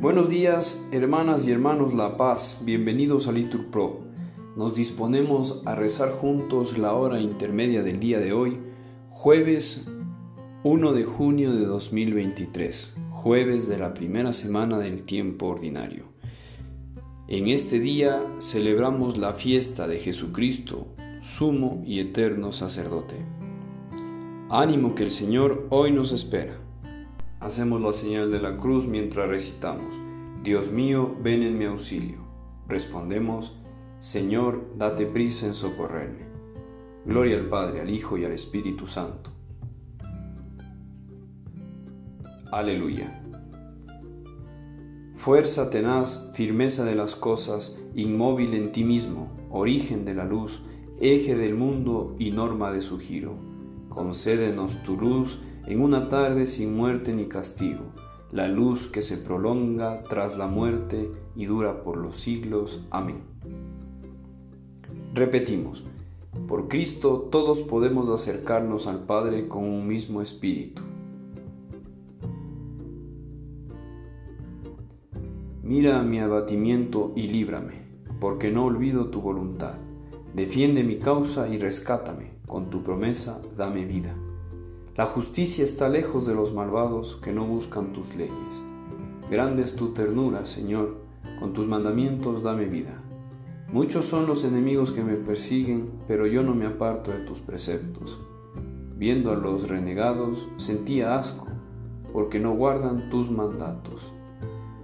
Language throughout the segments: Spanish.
Buenos días, hermanas y hermanos La Paz, bienvenidos a Litur Pro. Nos disponemos a rezar juntos la hora intermedia del día de hoy, jueves 1 de junio de 2023, jueves de la primera semana del tiempo ordinario. En este día celebramos la fiesta de Jesucristo, sumo y eterno sacerdote. Ánimo que el Señor hoy nos espera. Hacemos la señal de la cruz mientras recitamos. Dios mío, ven en mi auxilio. Respondemos, Señor, date prisa en socorrerme. Gloria al Padre, al Hijo y al Espíritu Santo. Aleluya. Fuerza tenaz, firmeza de las cosas, inmóvil en ti mismo, origen de la luz, eje del mundo y norma de su giro. Concédenos tu luz en una tarde sin muerte ni castigo, la luz que se prolonga tras la muerte y dura por los siglos. Amén. Repetimos, por Cristo todos podemos acercarnos al Padre con un mismo espíritu. Mira mi abatimiento y líbrame, porque no olvido tu voluntad. Defiende mi causa y rescátame, con tu promesa dame vida. La justicia está lejos de los malvados que no buscan tus leyes. Grande es tu ternura, Señor, con tus mandamientos dame vida. Muchos son los enemigos que me persiguen, pero yo no me aparto de tus preceptos. Viendo a los renegados, sentía asco, porque no guardan tus mandatos.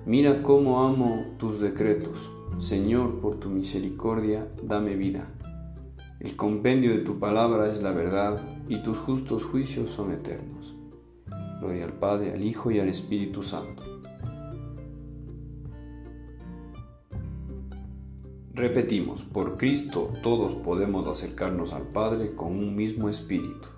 Mira cómo amo tus decretos. Señor, por tu misericordia, dame vida. El compendio de tu palabra es la verdad y tus justos juicios son eternos. Gloria al Padre, al Hijo y al Espíritu Santo. Repetimos, por Cristo todos podemos acercarnos al Padre con un mismo espíritu.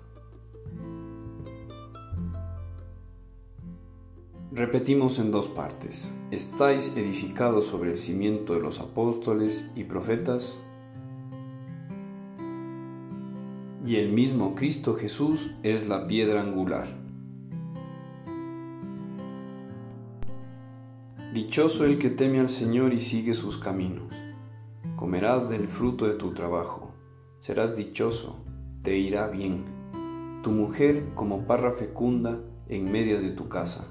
Repetimos en dos partes. ¿Estáis edificados sobre el cimiento de los apóstoles y profetas? Y el mismo Cristo Jesús es la piedra angular. Dichoso el que teme al Señor y sigue sus caminos. Comerás del fruto de tu trabajo, serás dichoso, te irá bien. Tu mujer como parra fecunda en medio de tu casa,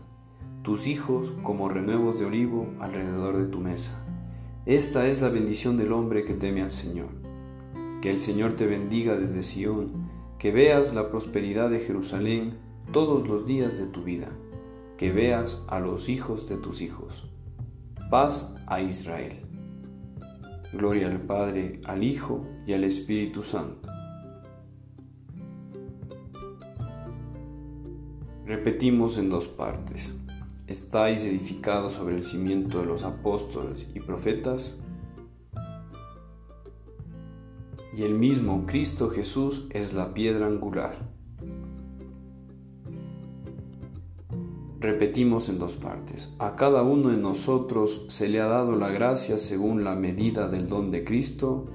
tus hijos como renuevos de olivo alrededor de tu mesa. Esta es la bendición del hombre que teme al Señor. Que el Señor te bendiga desde Sión, que veas la prosperidad de Jerusalén todos los días de tu vida, que veas a los hijos de tus hijos. Paz a Israel. Gloria al Padre, al Hijo y al Espíritu Santo. Repetimos en dos partes. ¿Estáis edificados sobre el cimiento de los apóstoles y profetas? Y el mismo Cristo Jesús es la piedra angular. Repetimos en dos partes. A cada uno de nosotros se le ha dado la gracia según la medida del don de Cristo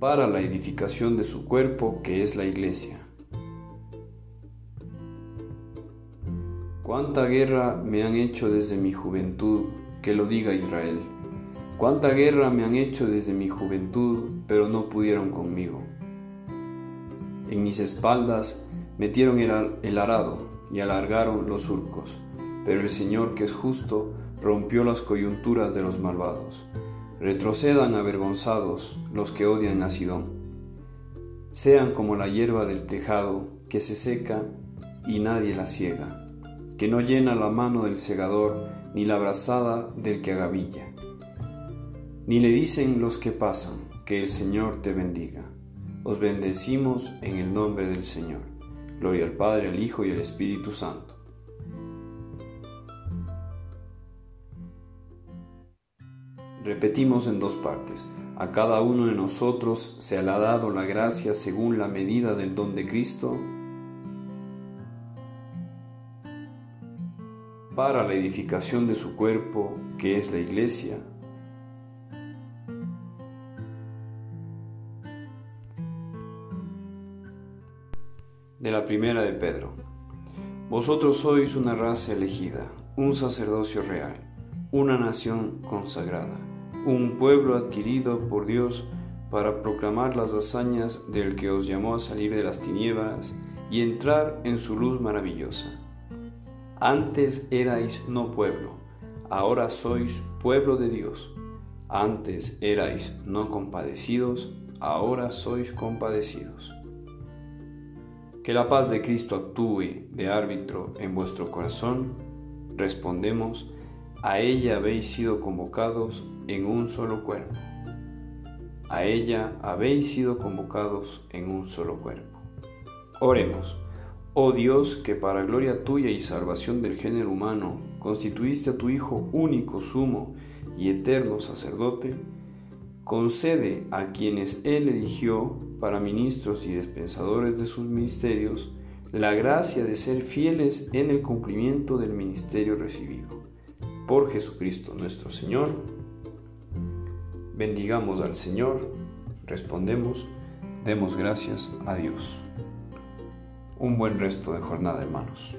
para la edificación de su cuerpo que es la iglesia. Cuánta guerra me han hecho desde mi juventud, que lo diga Israel. Cuánta guerra me han hecho desde mi juventud, pero no pudieron conmigo. En mis espaldas metieron el arado y alargaron los surcos, pero el Señor que es justo rompió las coyunturas de los malvados. Retrocedan avergonzados los que odian a Sidón. Sean como la hierba del tejado que se seca y nadie la ciega, que no llena la mano del segador ni la brazada del que agavilla ni le dicen los que pasan, que el Señor te bendiga. Os bendecimos en el nombre del Señor. Gloria al Padre, al Hijo y al Espíritu Santo. Repetimos en dos partes. A cada uno de nosotros se le ha dado la gracia según la medida del don de Cristo para la edificación de su cuerpo, que es la iglesia de la primera de Pedro. Vosotros sois una raza elegida, un sacerdocio real, una nación consagrada, un pueblo adquirido por Dios para proclamar las hazañas del que os llamó a salir de las tinieblas y entrar en su luz maravillosa. Antes erais no pueblo, ahora sois pueblo de Dios. Antes erais no compadecidos, ahora sois compadecidos. Que la paz de Cristo actúe de árbitro en vuestro corazón. Respondemos, a ella habéis sido convocados en un solo cuerpo. A ella habéis sido convocados en un solo cuerpo. Oremos. Oh Dios, que para gloria tuya y salvación del género humano constituiste a tu Hijo único, sumo y eterno sacerdote, concede a quienes Él eligió para ministros y dispensadores de sus ministerios la gracia de ser fieles en el cumplimiento del ministerio recibido. Por Jesucristo nuestro Señor. Bendigamos al Señor, respondemos, demos gracias a Dios. Un buen resto de jornada, hermanos.